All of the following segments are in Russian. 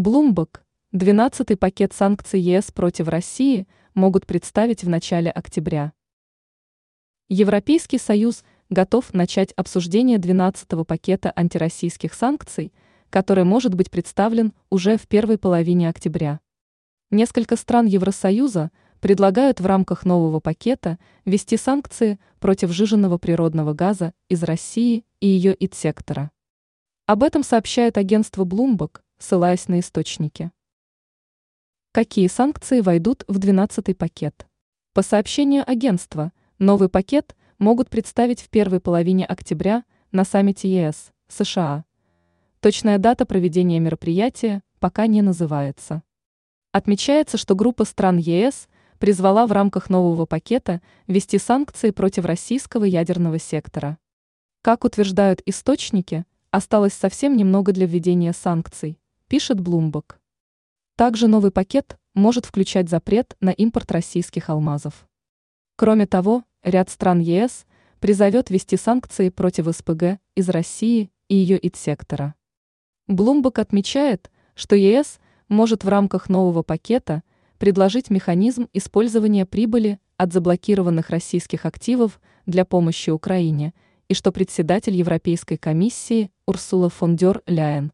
Bloomberg, 12-й пакет санкций ЕС против России могут представить в начале октября. Европейский Союз готов начать обсуждение 12-го пакета антироссийских санкций, который может быть представлен уже в первой половине октября. Несколько стран Евросоюза предлагают в рамках нового пакета ввести санкции против жиженного природного газа из России и ее ИТ-сектора. Об этом сообщает агентство Bloomberg, ссылаясь на источники. Какие санкции войдут в 12-й пакет? По сообщению агентства, новый пакет могут представить в первой половине октября на саммите ЕС, США. Точная дата проведения мероприятия пока не называется. Отмечается, что группа стран ЕС призвала в рамках нового пакета ввести санкции против российского ядерного сектора. Как утверждают источники, осталось совсем немного для введения санкций, пишет Bloomberg. Также новый пакет может включать запрет на импорт российских алмазов. Кроме того, ряд стран ЕС призовет ввести санкции против СПГ из России и ее ИТ-сектора. Bloomberg отмечает, что ЕС может в рамках нового пакета предложить механизм использования прибыли от заблокированных российских активов для помощи Украине и что председатель Европейской комиссии Урсула фон дер Ляйен,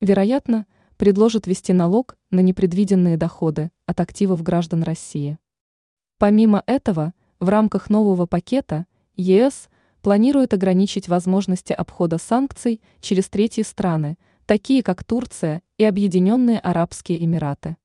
вероятно, предложит ввести налог на непредвиденные доходы от активов граждан России. Помимо этого, в рамках нового пакета ЕС планирует ограничить возможности обхода санкций через третьи страны, такие как Турция и Объединенные Арабские Эмираты.